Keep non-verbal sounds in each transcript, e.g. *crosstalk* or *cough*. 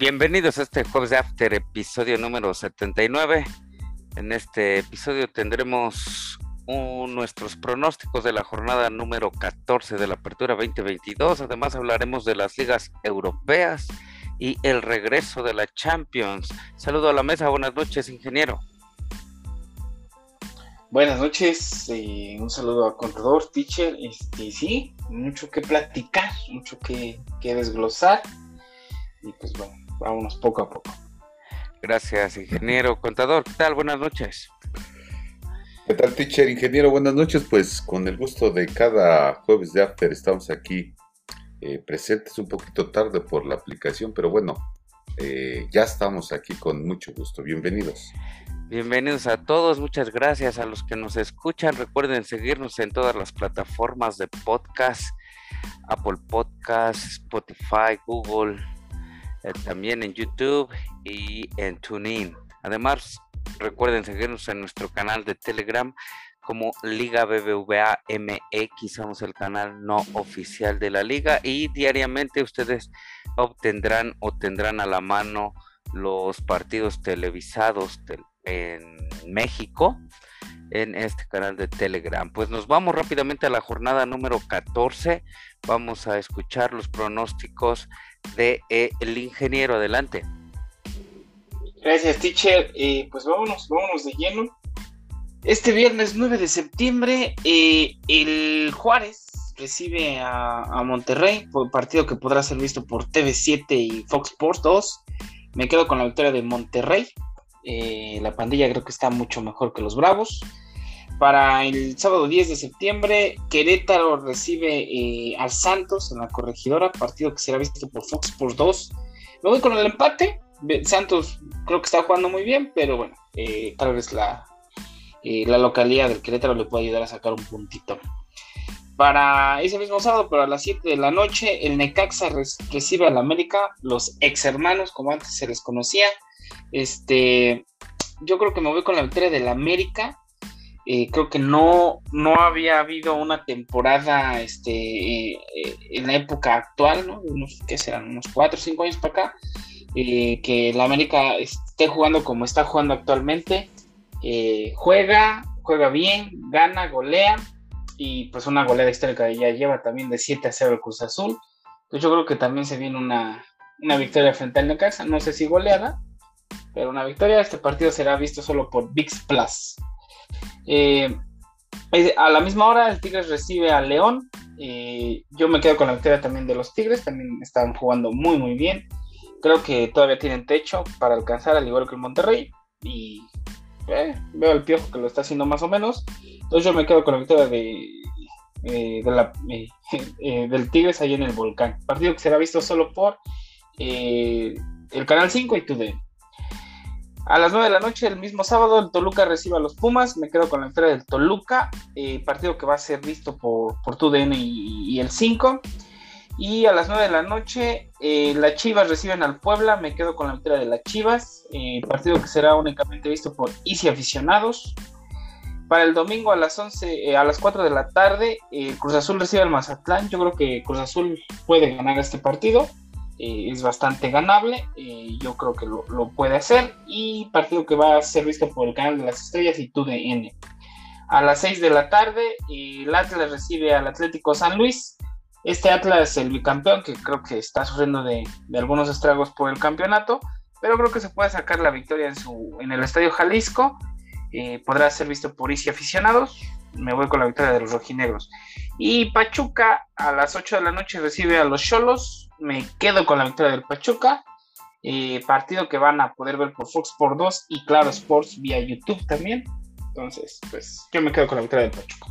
Bienvenidos a este jueves de After, episodio número 79. En este episodio tendremos nuestros pronósticos de la jornada número 14 de la Apertura 2022. Además hablaremos de las ligas europeas y el regreso de la Champions. Saludo a la mesa, buenas noches, ingeniero. Buenas noches, eh, un saludo a contador, teacher. Este, sí, mucho que platicar, mucho que, que desglosar. Y pues bueno, vámonos poco a poco. Gracias, ingeniero. Contador, ¿qué tal? Buenas noches. ¿Qué tal, teacher? Ingeniero, buenas noches. Pues con el gusto de cada jueves de After estamos aquí eh, presentes un poquito tarde por la aplicación, pero bueno, eh, ya estamos aquí con mucho gusto. Bienvenidos. Bienvenidos a todos, muchas gracias a los que nos escuchan. Recuerden seguirnos en todas las plataformas de podcast, Apple Podcast, Spotify, Google, eh, también en YouTube y en TuneIn. Además, recuerden seguirnos en nuestro canal de Telegram como Liga BBVA MX, somos el canal no oficial de la liga y diariamente ustedes obtendrán o tendrán a la mano los partidos televisados en México en este canal de Telegram. Pues nos vamos rápidamente a la jornada número 14. Vamos a escuchar los pronósticos de eh, el ingeniero. Adelante. Gracias, teacher. Eh, pues vámonos, vámonos de lleno. Este viernes 9 de septiembre, eh, el Juárez recibe a, Monterrey, partido que podrá ser visto por TV7 y Fox Sports 2. Me quedo con la victoria de Monterrey. La pandilla creo que está mucho mejor que los Bravos. Para el sábado 10 de septiembre, Querétaro recibe eh, al Santos en la corregidora, partido que será visto por Fox por 2. Me voy con el empate. Santos creo que está jugando muy bien, pero bueno, eh, tal vez la, eh, la localidad del Querétaro le puede ayudar a sacar un puntito. Para ese mismo sábado, pero a las 7 de la noche, el Necaxa recibe al América, los ex hermanos, como antes se les conocía. Este, yo creo que me voy con la victoria del América eh, creo que no, no había habido una temporada este, eh, en la época actual, ¿no? Unos, ¿qué? Unos 4 o 5 años para acá, eh, que la América esté jugando como está jugando actualmente. juega, juega bien, gana, golea, y pues una goleada histórica ya lleva también de 7 a 0 el Cruz Azul. Entonces yo creo que también se viene una, una victoria frente al Necaxa, no sé si goleada, pero una victoria. Este partido será visto solo por VIX Plus. Eh, a la misma hora el Tigres recibe a León. Eh, yo me quedo con la victoria también de los Tigres, también están jugando muy muy bien. Creo que todavía tienen techo para alcanzar al igual que el Monterrey. Y eh, veo el piojo que lo está haciendo más o menos. Entonces yo me quedo con la victoria de, *laughs* del Tigres ahí en el volcán. Partido que será visto solo por el Canal 5 y TUDN. A las 9 de la noche, el mismo sábado, el Toluca recibe a los Pumas. Me quedo con la victoria del Toluca, eh, partido que va a ser visto por, por TUDN y, y, el 5. Y a las 9 de la noche, eh, las Chivas reciben al Puebla. Me quedo con la victoria de las Chivas, eh, partido que será únicamente visto por Easy Aficionados. Para el domingo a las 11, a las 4 de la tarde, Cruz Azul recibe al Mazatlán. Yo creo que Cruz Azul puede ganar este partido. Eh, es bastante ganable, eh, yo creo que lo, puede hacer y partido que va a ser visto por el canal de las estrellas y TUDN. A las 6 de la tarde el Atlas recibe al Atlético San Luis. Este Atlas, el bicampeón, que creo que está sufriendo de, algunos estragos por el campeonato, pero creo que se puede sacar la victoria en, su, en el Estadio Jalisco. Eh, podrá ser visto por Isi aficionados. Me voy con la victoria de los rojinegros. Y Pachuca a las 8 de la noche recibe a los Cholos me quedo con la victoria del Pachuca. Eh, partido que van a poder ver por Fox por 2 y Claro Sports vía YouTube también. Entonces, pues yo me quedo con la victoria del Pachuca.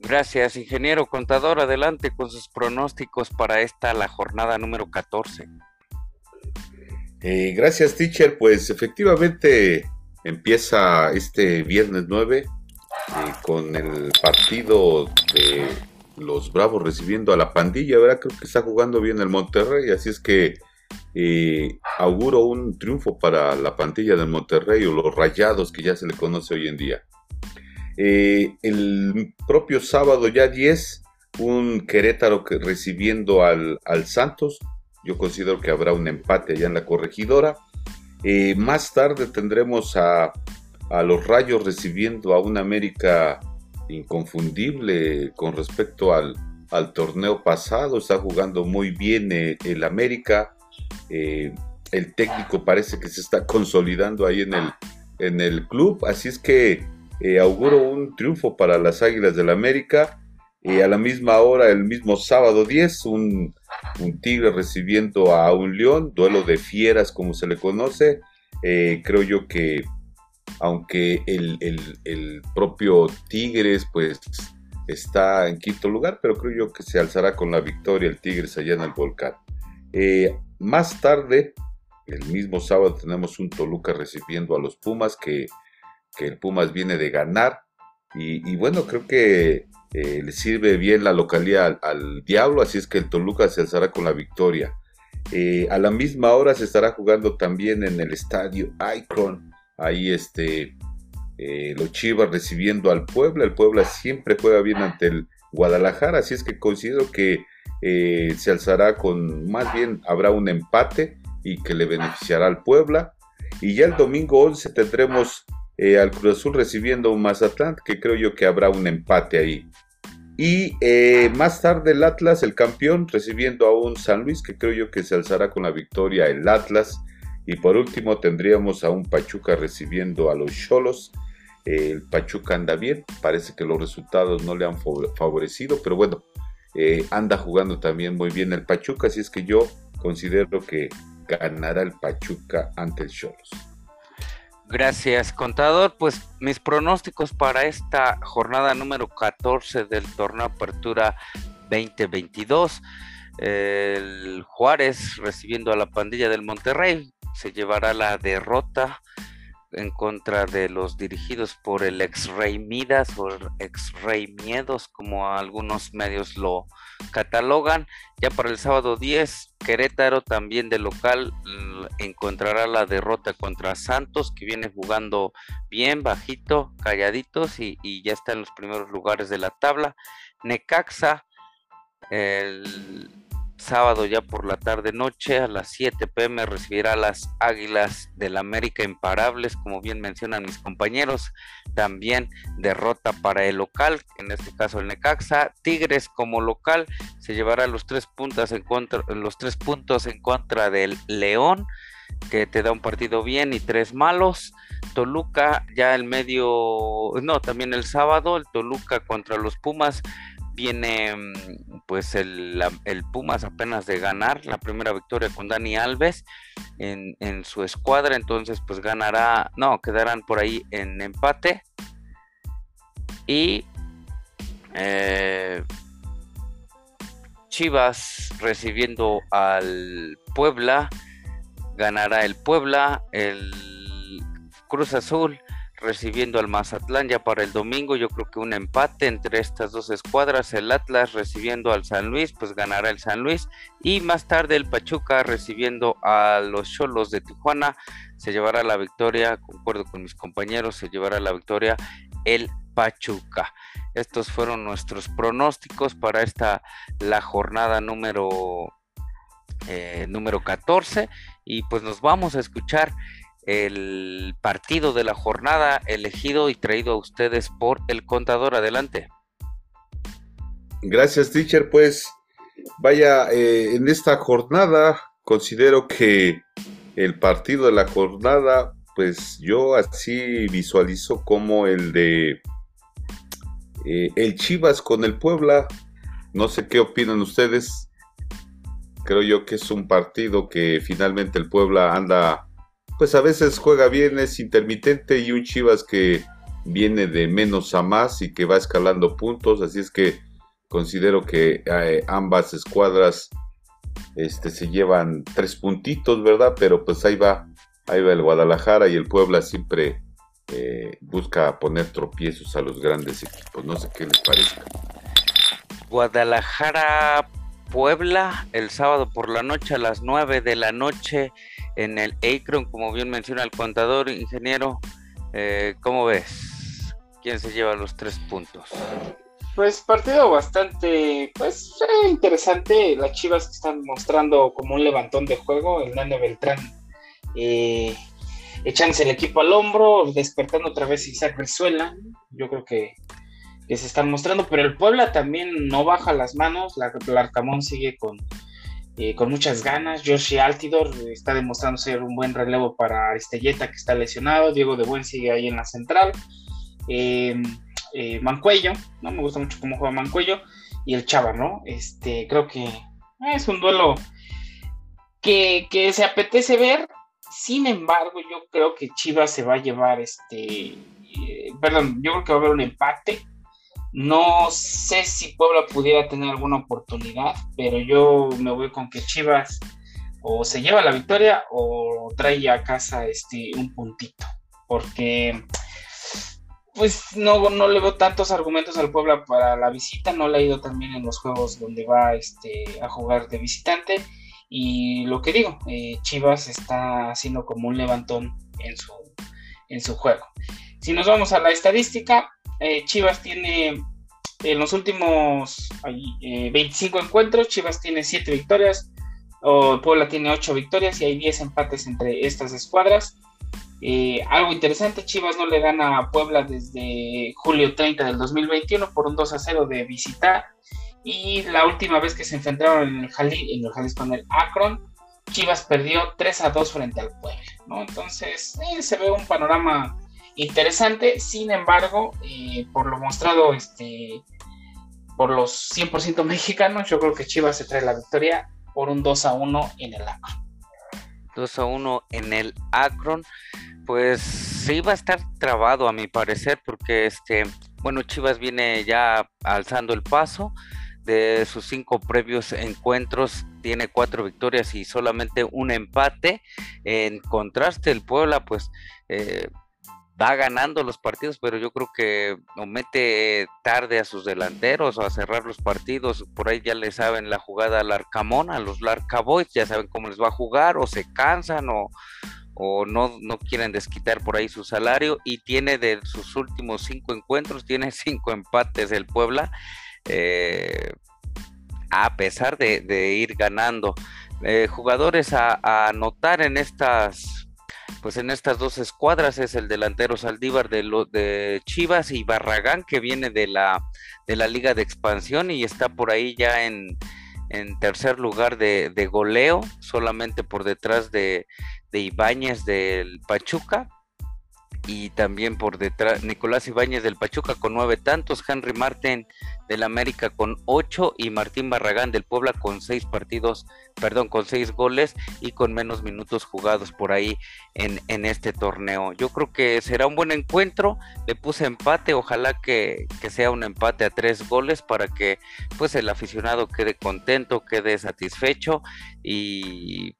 Gracias, ingeniero contador. Adelante con sus pronósticos para esta, la jornada número 14. Eh, gracias, teacher. Pues efectivamente empieza este viernes 9 eh, con el partido de los Bravos recibiendo a la pandilla, ¿verdad? Creo que está jugando bien el Monterrey, así es que eh, auguro un triunfo para la pandilla del Monterrey o los Rayados que ya se le conoce hoy en día. Eh, el propio sábado ya 10, un Querétaro que recibiendo al, al Santos, yo considero que habrá un empate allá en la corregidora. Eh, más tarde tendremos a, los Rayos recibiendo a un América inconfundible con respecto al, torneo pasado. Está jugando muy bien eh, el América. Eh, el técnico parece que se está consolidando ahí en el, en el club. Así es que auguro un triunfo para las Águilas del América. a la misma hora, el mismo sábado 10, un un tigre recibiendo a un león, duelo de fieras como se le conoce. Eh, creo yo que aunque el, propio Tigres pues está en quinto lugar, pero creo yo que se alzará con la victoria el Tigres allá en el volcán. Eh, más tarde, el mismo sábado, tenemos un Toluca recibiendo a los Pumas, que, el Pumas viene de ganar. y, bueno, creo que eh, le sirve bien la localidad al, Diablo, así es que el Toluca se alzará con la victoria. Eh, a la misma hora se estará jugando también en el estadio Icon, ahí este, eh, los Chivas recibiendo al Puebla, el Puebla siempre juega bien ante el Guadalajara, así es que considero que se alzará con, más bien habrá un empate y que le beneficiará al Puebla. Y ya el domingo 11 tendremos al Cruz Azul recibiendo un Mazatlán, que creo yo que habrá un empate ahí. Y eh, más tarde el Atlas, el campeón, recibiendo a un San Luis, que creo yo que se alzará con la victoria el Atlas. Y por último tendríamos a un Pachuca recibiendo a los Cholos. el Pachuca anda bien, parece que los resultados no le han favorecido, pero bueno, eh, anda jugando también muy bien el Pachuca, así es que yo considero que ganará el Pachuca ante el Cholos. Gracias, contador. Pues mis pronósticos para esta jornada número 14 del torneo Apertura 2022. El Juárez recibiendo a la pandilla del Monterrey se llevará la derrota en contra de los dirigidos por el ex rey Midas o el ex rey Miedos, como algunos medios lo catalogan. Ya para el sábado 10, Querétaro también de local encontrará la derrota contra Santos, que viene jugando bien, bajito, calladitos y, y ya está en los primeros lugares de la tabla. Necaxa, el sábado ya por la tarde noche a las 7 pm recibirá las Águilas del América imparables, como bien mencionan mis compañeros. También derrota para el local, en este caso el Necaxa. Tigres como local se llevará los tres puntos en contra, los tres puntos en contra del León, que te da un partido bien y tres malos. Toluca ya el medio, no, también el sábado, el Toluca contra los Pumas viene mm, pues el, Pumas apenas de ganar la primera victoria con Dani Alves en, su escuadra, entonces pues ganará, no, quedarán por ahí en empate. Y eh, Chivas recibiendo al Puebla, ganará el Puebla, el Cruz Azul recibiendo al Mazatlán ya para el domingo. Yo creo que un empate entre estas dos escuadras. El Atlas recibiendo al San Luis, pues ganará el San Luis. Y más tarde el Pachuca recibiendo a los Cholos de Tijuana. Se llevará la victoria, concuerdo con mis compañeros, se llevará la victoria el Pachuca. Estos fueron nuestros pronósticos para esta la jornada número eh, número 14 y pues nos vamos a escuchar el partido de la jornada elegido y traído a ustedes por el contador. Adelante. Gracias, teacher. Pues vaya, eh, en esta jornada considero que el partido de la jornada, pues yo así visualizo como el de eh, el Chivas con el Puebla. No sé qué opinan ustedes. Creo yo que es un partido que finalmente el Puebla anda pues a veces juega bien, es intermitente y un Chivas que viene de menos a más y que va escalando puntos, así es que considero que eh, ambas escuadras este, se llevan tres puntitos, ¿verdad? Pero pues ahí va, ahí va el Guadalajara y el Puebla siempre eh, busca poner tropiezos a los grandes equipos, no sé qué les parezca. Guadalajara Puebla el sábado por la noche a las 9 de la noche en el Akron, como bien menciona el contador, ingeniero. Eh, ¿Cómo ves? ¿Quién se lleva los tres puntos? pues partido bastante, pues eh, interesante. Las Chivas están mostrando como un levantón de juego. El Nane Beltrán eh, echándose el equipo al hombro, despertando otra vez Isaac Resuela. Yo creo que, que, se están mostrando, pero el Puebla también no baja las manos. La, el Arcamón sigue con, eh, con muchas ganas. Joshi Altidor está demostrando ser un buen relevo para Estelleta que está lesionado. Diego de Buen sigue ahí en la central. Eh, eh, Mancuello, ¿no? Me gusta mucho cómo juega Mancuello. Y el Chava, ¿no? Este, creo que es un duelo que, que se apetece ver. Sin embargo, yo creo que Chivas se va a llevar este. perdón, yo creo que va a haber un empate. No sé si Puebla pudiera tener alguna oportunidad, pero yo me voy con que Chivas o se lleva la victoria o trae a casa este un puntito. Porque pues no, no le veo tantos argumentos al Puebla para la visita, no le ha ido también en los juegos donde va este, a jugar de visitante. Y lo que digo, eh, Chivas está haciendo como un levantón en su, en su juego. Si nos vamos a la estadística, eh, Chivas tiene en los últimos 25 eh, encuentros, Chivas tiene 7 victorias, o Puebla tiene 8 victorias y hay 10 empates entre estas escuadras. Eh, algo interesante, Chivas no le gana a Puebla desde julio 30 del 2021 por un 2 a 0 de visitar. Y la última vez que se enfrentaron en el, Jalisco, en el Jalisco el Akron, Chivas perdió 3 a 2 frente al Puebla. Entonces se ve un panorama interesante. Sin embargo, eh, por lo mostrado este, por los 100% *laughs* mexicanos, yo creo que Chivas se trae la victoria por un 2 a 1 en el Akron. 2 a 1 en el Akron, pues sí va a estar trabado a mi parecer, porque este, bueno, Chivas viene ya alzando el paso de sus cinco previos encuentros tiene cuatro victorias y solamente un empate. En contraste, el Puebla, pues eh, va ganando los partidos, pero yo creo que no mete tarde a sus delanteros o a cerrar los partidos. Por ahí ya le saben la jugada al Arcamón, a los Larcaboys, ya saben cómo les va a jugar, o se cansan, o, no, quieren desquitar por ahí su salario. Y tiene de sus últimos cinco encuentros, tiene *laughs* cinco empates el Puebla, eh, a pesar de, ir ganando. Eh, jugadores a anotar en estas pues en estas dos escuadras es el delantero Saldívar de, de Chivas y Barragán que viene de la, de la Liga de Expansión y está por ahí ya en, tercer lugar de, goleo, solamente por detrás de, de Ibáñez del Pachuca y también por detrás Nicolás Ibáñez del Pachuca con nueve tantos, Henry Martin del América con ocho y Martín Barragán del Puebla con seis partidos, perdón, con seis goles y con menos minutos jugados por ahí en, en este torneo. Yo creo que será un buen encuentro, le puse empate, ojalá que, que sea un empate a tres goles para que pues el aficionado quede contento, quede satisfecho y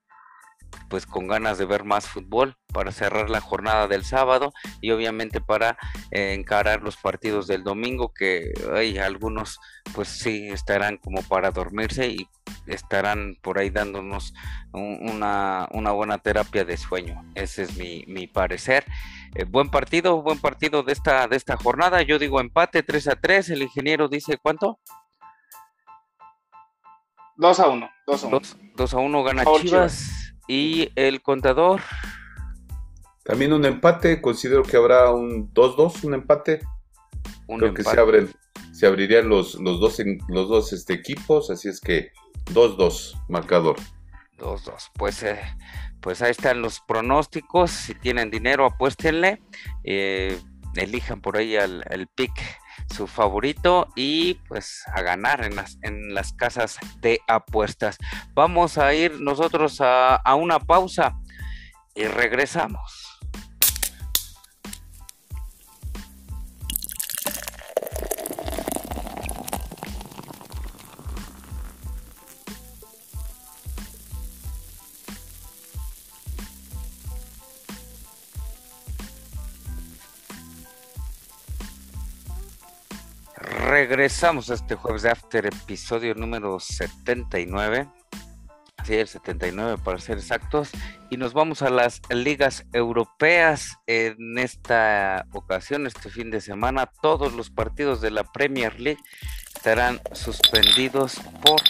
pues con ganas de ver más fútbol para cerrar la jornada del sábado y obviamente para eh, encarar los partidos del domingo que hay algunos pues sí estarán como para dormirse y estarán por ahí dándonos una, buena terapia de sueño. Ese es mi, parecer. Eh, buen partido buen partido de esta de esta jornada. Yo digo empate 3 a 3 el ingeniero dice cuánto 2 a 1 2 a 1 2, a 1 gana Chivas y el contador. También un empate, considero que habrá un 2-2, un empate. Creo que se abren, se abrirían los, los dos, los dos este, equipos, así es que 2-2, marcador. 2-2, pues, eh, pues ahí están los pronósticos, si tienen dinero apuéstenle, eh, elijan por ahí el, el pick su favorito y pues a ganar en las, en las casas de apuestas. Vamos a ir nosotros a, a una pausa y regresamos. Regresamos este jueves de After, episodio número 79. Sí, el 79 para ser exactos. Y nos vamos a las ligas europeas. En esta ocasión, este fin de semana, todos los partidos de la Premier League estarán suspendidos por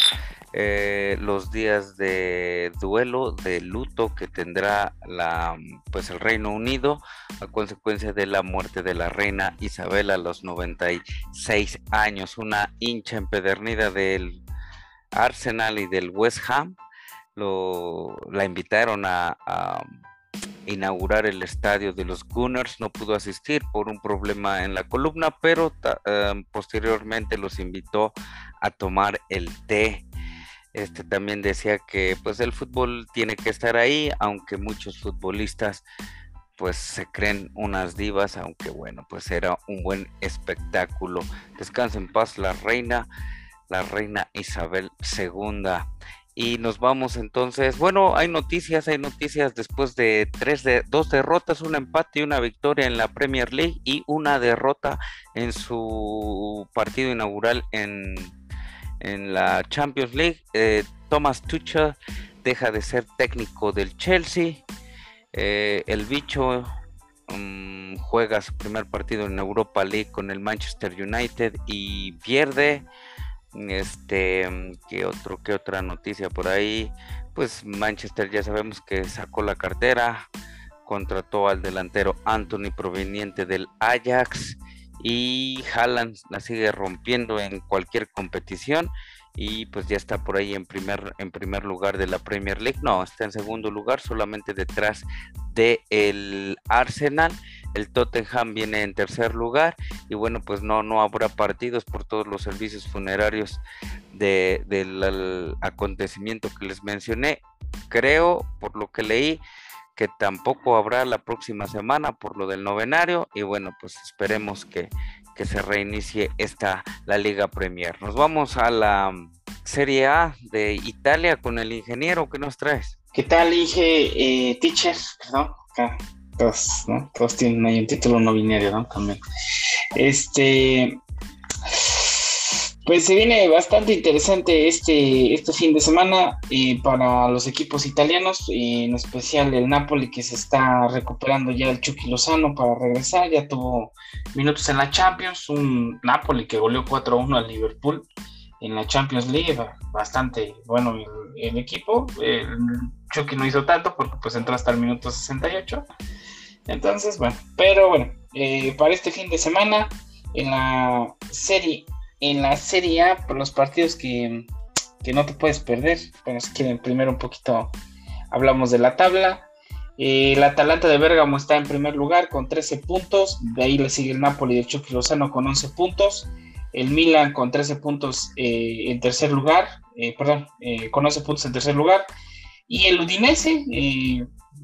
eh, los días de duelo, de luto que tendrá la, pues el Reino Unido a consecuencia de la muerte de la reina Isabel a los 96 años, una hincha empedernida del Arsenal y del West Ham la invitaron a, inaugurar el estadio de los Gunners, no pudo asistir por un problema en la columna, pero em, posteriormente los invitó a tomar el té. Este también decía que pues el fútbol tiene que estar ahí, aunque muchos futbolistas pues se creen unas divas, aunque bueno, pues era un buen espectáculo. Descansa en paz la reina, la reina Isabel II. Y nos vamos entonces. Bueno, hay noticias, hay noticias después de tres de dos derrotas, un empate y una victoria en la Premier League y una derrota en su partido inaugural en, en la Champions League. Eh, Thomas Tuchel deja de ser técnico del Chelsea. Eh, el bicho mm, juega su primer partido en Europa League con el Manchester United y pierde. Este, ¿qué otro, qué otra noticia por ahí? Pues Manchester ya sabemos que sacó la cartera, contrató al delantero Anthony proveniente del Ajax y Haaland la sigue rompiendo en cualquier competición y pues ya está por ahí en primer en primer lugar de la Premier League. No, está en segundo lugar solamente detrás de el Arsenal el Tottenham viene en tercer lugar y bueno, pues no, no habrá partidos por todos los servicios funerarios del acontecimiento que les mencioné. Creo, por lo que leí, que tampoco habrá la próxima semana por lo del novenario y bueno, pues esperemos que, que se reinicie esta la Liga Premier. Nos vamos a la Serie A de Italia con el ingeniero. ¿Qué nos traes? ¿Qué tal, Inge? Eh, teacher, perdón, todos, ¿no? Todos tienen ahí un título no binario, ¿no? También. Este. Pues se viene bastante interesante este, este fin de semana eh, para los equipos italianos, en especial el Napoli que se está recuperando ya el Chucky Lozano para regresar, ya tuvo minutos en la Champions, un Napoli que goleó 4-1 al Liverpool en la Champions League, bastante bueno el, equipo, Chucky no hizo tanto porque pues entró hasta el minuto 68, entonces, bueno, pero bueno, eh, para este fin de semana, en la serie, en la serie A, por los partidos que, no te puedes perder. Bueno, si quieren, primero un poquito hablamos de la tabla. Eh, el Atalanta de Bérgamo está en primer lugar con 13 puntos. De ahí le sigue el Napoli de Chucky Lozano con 11 puntos. El Milan con 13 puntos eh, en tercer lugar. perdón, con 11 puntos en tercer lugar. Y el Udinese,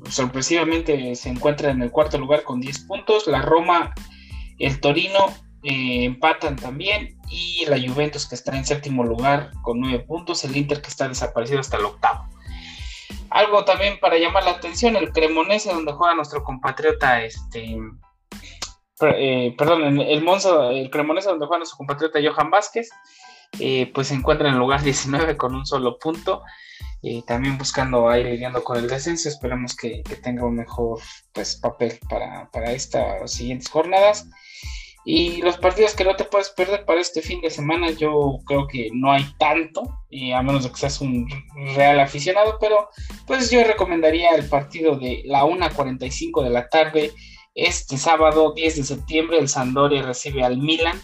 sorpresivamente se encuentra en el cuarto lugar con 10 puntos. La Roma, el Torino eh, empatan también. Y la Juventus que está en séptimo lugar con 9 puntos. El Inter que está desaparecido hasta el octavo. Algo también para llamar la atención, el Cremonese donde juega nuestro compatriota, este, eh, perdón, el Monza, el Cremonese donde juega nuestro compatriota Johan Vázquez, eh, pues se encuentra en el lugar *laughs* 19 con un solo punto también buscando ahí lidiando con el descenso. Esperemos que, tenga un mejor pues, papel para, estas siguientes jornadas. Y los partidos que no te puedes perder para este fin de semana, yo creo que no hay tanto, a menos de que seas un real aficionado, pero pues yo recomendaría el partido de la 1.45 de la tarde, este sábado 10 de septiembre, el Sandoria recibe al Milan.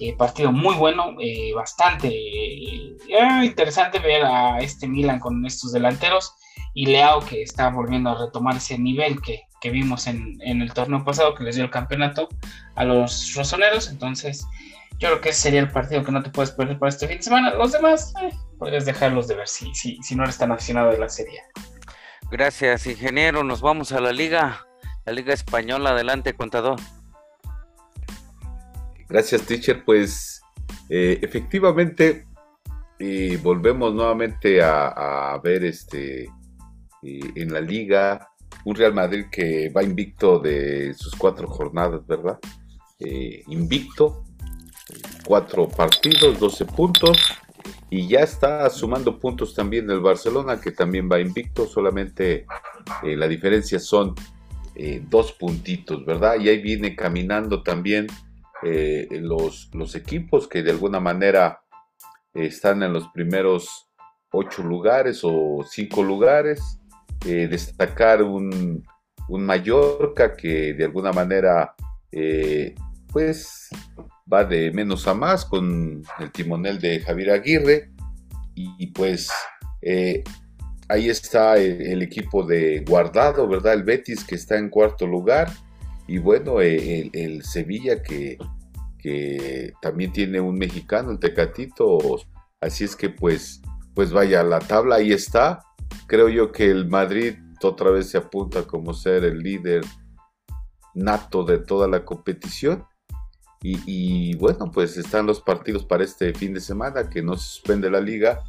Eh, partido muy bueno, eh, bastante eh, interesante ver a este Milan con estos delanteros y Leao que está volviendo a retomar ese nivel que, vimos en, el torneo pasado que les dio el campeonato a los rosoneros. Entonces, yo creo que ese sería el partido que no te puedes perder para este fin de semana. Los demás, puedes dejarlos de ver si, si, si no eres tan aficionado de la serie. Gracias, ingeniero. Nos vamos a la liga, la liga española. Adelante, contador. Gracias, teacher. Pues eh, efectivamente y volvemos nuevamente a, ver este en la liga un Real Madrid que va invicto de sus cuatro jornadas, ¿verdad? Eh, invicto, cuatro partidos, 12 puntos y ya está sumando puntos también el Barcelona que también va invicto, solamente eh, la diferencia son eh, dos puntitos, ¿verdad? Y ahí viene caminando también los, los equipos que de alguna manera están en los primeros ocho lugares o cinco lugares. Destacar un, un Mallorca que de alguna manera pues va de menos a más con el timonel de Javier Aguirre y, pues eh, ahí está el, equipo de Guardado, ¿verdad? El Betis que está en cuarto lugar y bueno, eh, el, Sevilla que, que, también tiene un mexicano, el Tecatito, así es que pues, pues vaya, la tabla ahí está. Creo yo que el Madrid otra vez se apunta como ser el líder nato de toda la competición y, bueno, pues están los partidos para este fin de semana, que no se suspende la liga,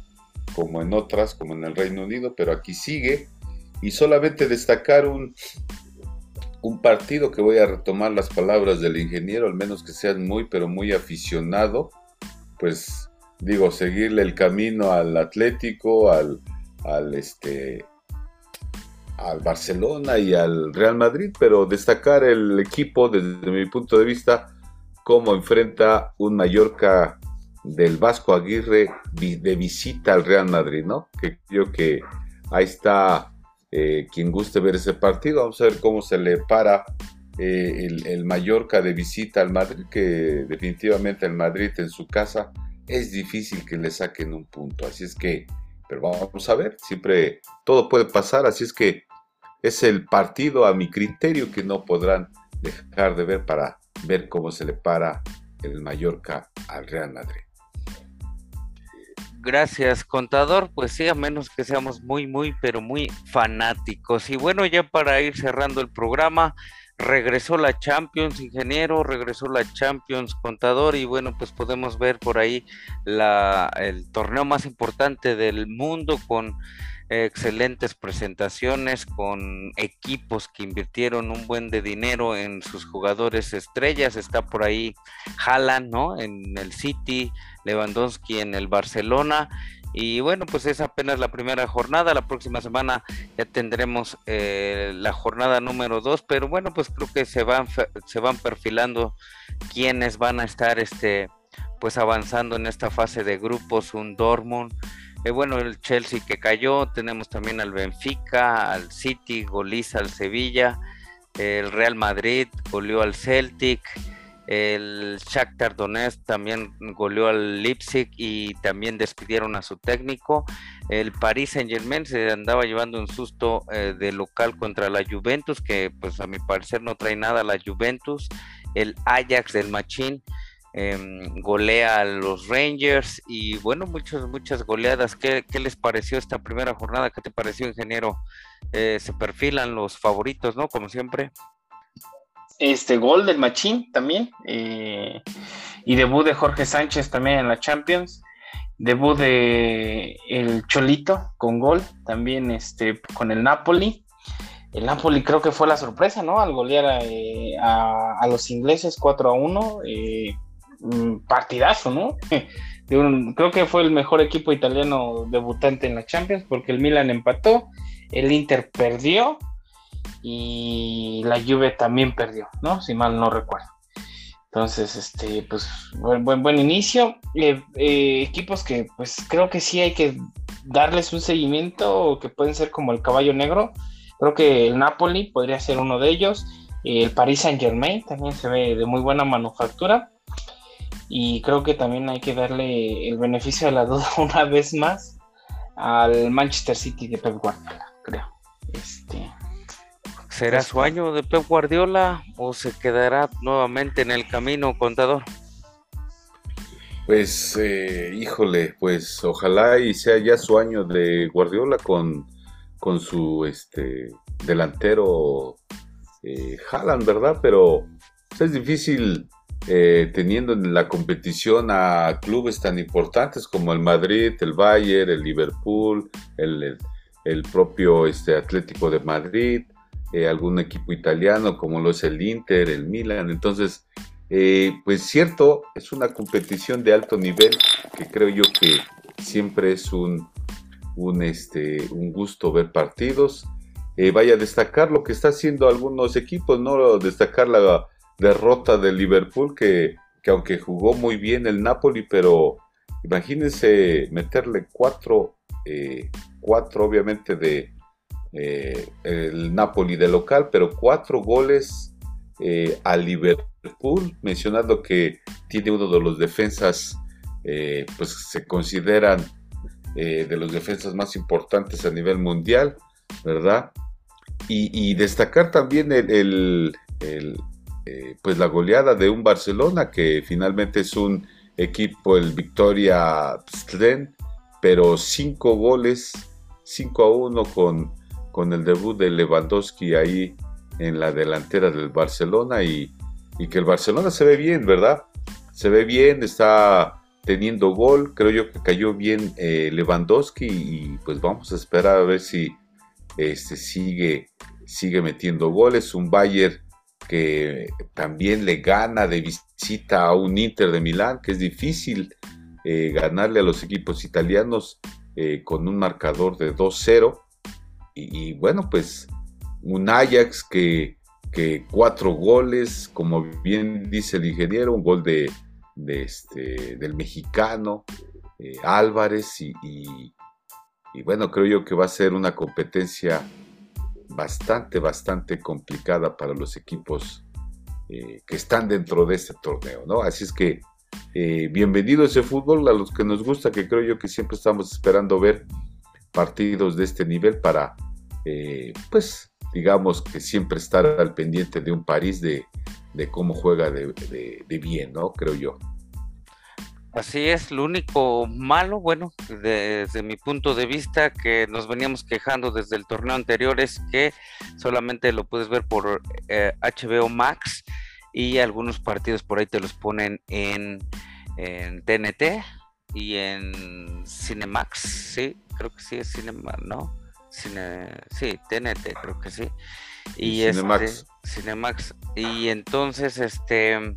como en otras, como en el Reino Unido, pero aquí sigue. Y solamente destacar un, un partido que voy a retomar las palabras del ingeniero, al menos que sean muy, pero muy aficionado, pues digo, seguirle el camino al Atlético, al, al este al Barcelona y al Real Madrid, pero destacar el equipo desde mi punto de vista cómo enfrenta un Mallorca del Vasco Aguirre de visita al Real Madrid, ¿no? Que creo que ahí está eh, quien guste ver ese partido. Vamos a ver cómo se le para eh, el, Mallorca de visita al Madrid, que definitivamente el Madrid en su casa es difícil que le saquen un punto. Así es que, pero vamos a ver, siempre todo puede pasar. Así es que es el partido a mi criterio que no podrán dejar de ver para ver cómo se le para el Mallorca al Real Madrid. Gracias, contador. Pues sí, a menos que seamos muy, muy, pero muy fanáticos. Y bueno, ya para ir cerrando el programa, regresó la Champions, ingeniero, regresó la Champions, contador, y bueno, pues podemos ver por ahí la, el torneo más importante del mundo con excelentes presentaciones con equipos que invirtieron un buen de dinero en sus jugadores estrellas. Está por ahí Haaland, ¿no? En el City, Lewandowski en el Barcelona. Y bueno, pues es apenas la primera jornada. La próxima semana ya tendremos eh, la jornada número dos. Pero bueno, pues creo que se van, se van perfilando quienes van a estar este, pues avanzando en esta fase de grupos. Un Dortmund, eh, bueno, el Chelsea que cayó, tenemos también al Benfica, al City, goliza al Sevilla, el Real Madrid goleó al Celtic, el Shakhtar Donetsk también goleó al Leipzig y también despidieron a su técnico. El Paris Saint Germain se andaba llevando un susto eh, de local contra la Juventus, que pues a mi parecer no trae nada la Juventus. El Ajax del Machín Em, golea a los Rangers y bueno, muchas, muchas goleadas. ¿Qué, les pareció esta primera jornada? ¿Qué te pareció, ingeniero? Eh, se perfilan los favoritos, ¿no? Como siempre. Este gol del Machín también. Eh, y debut de Jorge Sánchez también en la Champions. Debut de el Cholito con gol también este, con el Napoli. El Napoli creo que fue la sorpresa, ¿no? Al golear a, eh, los ingleses 4 a 1 partidazo, ¿no? *laughs* creo que fue el mejor equipo italiano debutante en la Champions porque el Milan empató, el Inter perdió y la Juve también perdió, ¿no? Si mal no recuerdo. Entonces, este, pues, buen, buen, inicio. Eh, eh, equipos que, pues, creo que sí hay que darles un seguimiento, que pueden ser como el caballo negro. Creo que el Napoli podría ser uno de ellos. El Paris Saint Germain también se ve de muy buena manufactura y creo que también hay que darle el beneficio de la duda *laughs* una vez más al Manchester City de Pep Guardiola, creo. Este, ¿Será pues, su año de Pep Guardiola o se quedará nuevamente en el camino, contador? Pues, eh, híjole, pues ojalá y sea ya su año de Guardiola con, con su este delantero eh, Haaland, ¿verdad? Pero pues, es difícil eh, teniendo en la competición a clubes tan importantes como el Madrid, el Bayern, el Liverpool, el, propio este, Atlético de Madrid, eh, algún equipo italiano como lo es el Inter, el Milan. Entonces, eh, pues cierto, es una competición de alto nivel que creo yo que siempre es un, este, un gusto ver partidos. eh, vaya a destacar lo que está haciendo algunos equipos, ¿no? Destacar la derrota de Liverpool, que, que aunque jugó muy bien el Napoli, pero imagínense meterle cuatro, eh, cuatro obviamente de eh, el Napoli de local, pero cuatro goles eh, a Liverpool, mencionando que tiene uno de los defensas, pues se consideran de los defensas más importantes a nivel mundial, ¿verdad? Y, destacar también el, pues la goleada de un Barcelona que finalmente es un equipo, el Victoria Pstren, pero cinco goles, 5 a 1 con, con el debut de Lewandowski ahí en la delantera del Barcelona y, que el Barcelona se ve bien, ¿verdad? Se ve bien, está teniendo gol, creo yo que cayó bien eh, Lewandowski y pues vamos a esperar a ver si este, sigue, sigue metiendo goles, un Bayern que también le gana de visita a un Inter de Milán, que es difícil eh, ganarle a los equipos italianos eh, con un marcador de 2-0. Y, bueno, pues un Ajax que, cuatro goles, como bien dice el ingeniero, un gol de, este, del mexicano eh, Álvarez y, bueno, creo yo que va a ser una competencia bastante, bastante complicada para los equipos eh, que están dentro de este torneo, ¿no? Así es que eh, bienvenido ese fútbol a los que nos gusta, que creo yo que siempre estamos esperando ver partidos de este nivel para, eh, pues, digamos que siempre estar al pendiente de un París de, cómo juega de, de bien, ¿no? Creo yo. Así es, lo único malo, bueno, desde mi punto de vista, que nos veníamos quejando desde el torneo anterior, es que solamente lo puedes ver por HBO eh, Max y algunos partidos por ahí te los ponen en, TNT y en Cinemax, sí, creo que sí es Cinemax, ¿no? Cine, sí, TNT, creo que sí. Y Cinemax. Este, Cinemax. Y entonces, este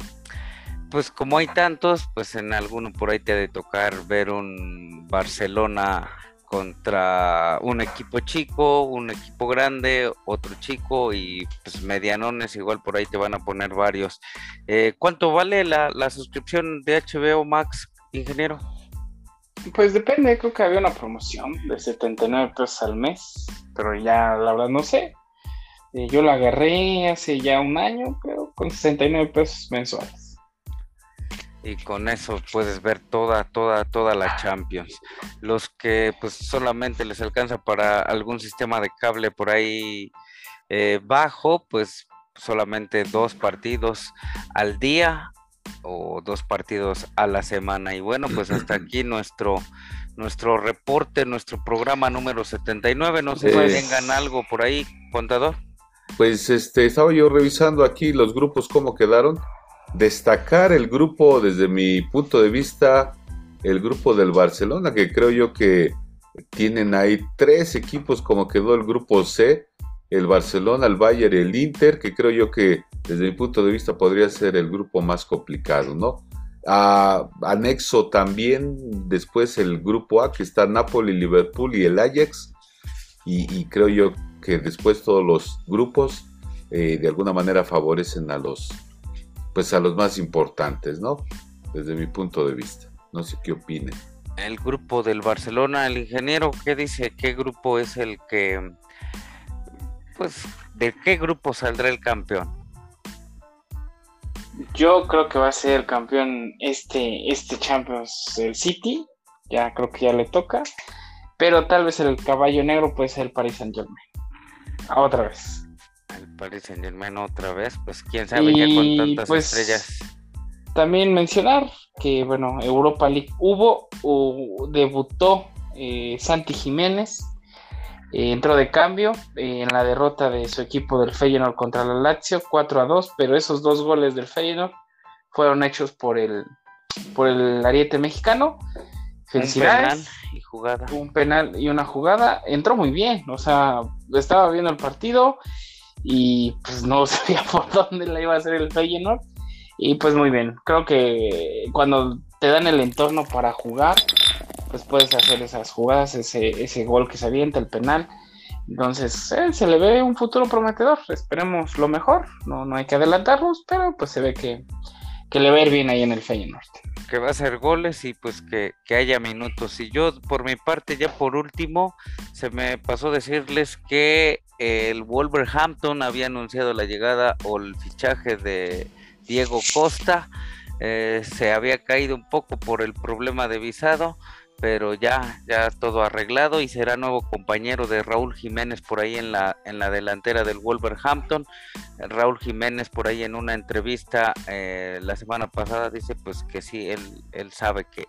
pues como hay tantos, pues en alguno por ahí te ha de tocar ver un Barcelona contra un equipo chico, un equipo grande, otro chico y pues medianones igual por ahí te van a poner varios. Eh, ¿Cuánto vale la, suscripción de HBO Max, ingeniero? Pues depende, creo que había una promoción de 79 pesos al mes, pero ya la verdad no sé. Eh, yo la agarré hace ya un año, creo, con 69 pesos mensuales y con eso puedes ver toda, toda, toda la Champions. Los que pues solamente les alcanza para algún sistema de cable por ahí eh, bajo, pues solamente dos partidos al día o dos partidos a la semana. Y bueno, pues hasta *clears throat* aquí nuestro nuestro reporte, nuestro programa número 79. No sé si tengan algo por ahí, contador. Pues este, estaba yo revisando aquí los grupos cómo quedaron destacar el grupo, desde mi punto de vista, el grupo del Barcelona, que creo yo que tienen ahí tres equipos como quedó el grupo C, el Barcelona, el Bayern y el Inter, que creo yo que desde mi punto de vista podría ser el grupo más complicado, ¿no? anexo también después el grupo A, que está Napoli, Liverpool y el Ajax, y, creo yo que después todos los grupos eh, de alguna manera favorecen a los pues a los más importantes, ¿no? Desde mi punto de vista. No sé qué opinen. El grupo del Barcelona, el ingeniero, ¿qué dice? ¿Qué grupo es el que, pues, de qué grupo saldrá el campeón? Yo creo que va a ser el campeón este, este Champions, el City. Ya creo que ya le toca. Pero tal vez el caballo negro puede ser el Paris Saint Germain. Otra vez el Paris Saint Germain otra vez, pues quién sabe ya con tantas pues, estrellas. También mencionar que, bueno, Europa League hubo, o debutó eh, Santi Jiménez, eh, entró de cambio eh, en la derrota de su equipo del Feyenoord contra la Lazio, 4 a 2, pero esos dos goles del Feyenoord fueron hechos por el, por el ariete mexicano. Felicidades. Un penal y jugada. Un penal y una jugada. Entró muy bien, o sea, estaba viendo el partido y pues no *laughs* sabía por dónde la iba a hacer el Feyenoord. Y pues muy bien, creo que cuando te dan el entorno para jugar, pues puedes hacer esas jugadas, ese, ese gol que se avienta, el penal. Entonces, eh, se le ve un futuro prometedor. Esperemos lo mejor. No, no hay que adelantarnos, pero pues se ve que, que le va a ir bien ahí en el Feyenoord. Que va a hacer goles y pues que, que, haya minutos. Y yo, por mi parte, ya por último, se me pasó decirles que el Wolverhampton había anunciado la llegada o el fichaje de Diego Costa. Eh, se había caído un poco por el problema de visado pero ya, ya todo arreglado y será nuevo compañero de Raúl Jiménez por ahí en la, en la delantera del Wolverhampton. Raúl Jiménez por ahí en una entrevista eh, la semana pasada dice pues que sí, él, él sabe que,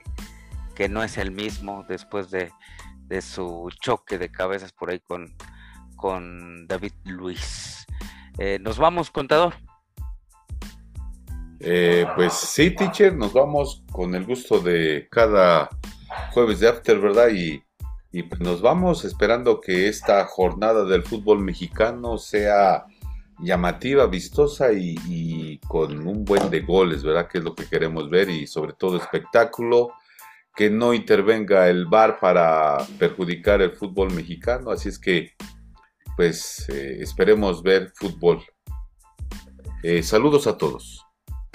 que no es el mismo después de, de su choque de cabezas por ahí con, con David Luis. Eh, nos vamos, contador. Eh, pues sí, teacher, nos vamos con el gusto de cada jueves de After, ¿verdad? Y, pues nos vamos esperando que esta jornada del fútbol mexicano sea llamativa, vistosa y, con un buen de goles, ¿verdad? Que es lo que queremos ver y sobre todo espectáculo, que no intervenga el VAR para perjudicar el fútbol mexicano, así es que pues eh, esperemos ver fútbol. Eh, saludos a todos.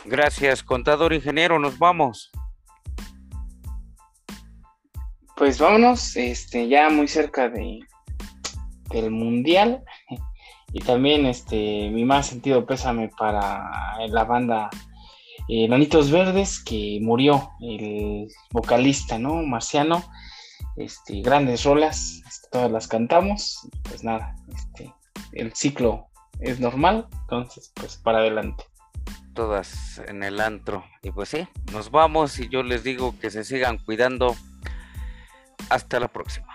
Gracias, contador ingeniero, nos vamos pues vámonos, este, ya muy cerca de del mundial. *laughs* Y también este mi más sentido pésame para la banda eh, Verdes, que murió el vocalista, ¿no? Marciano. Este, grandes rolas, este, todas las cantamos. Pues nada, este, el ciclo es normal, entonces pues para adelante. Todas en el antro. Y pues sí, nos vamos y yo les digo que se sigan cuidando hasta la próxima.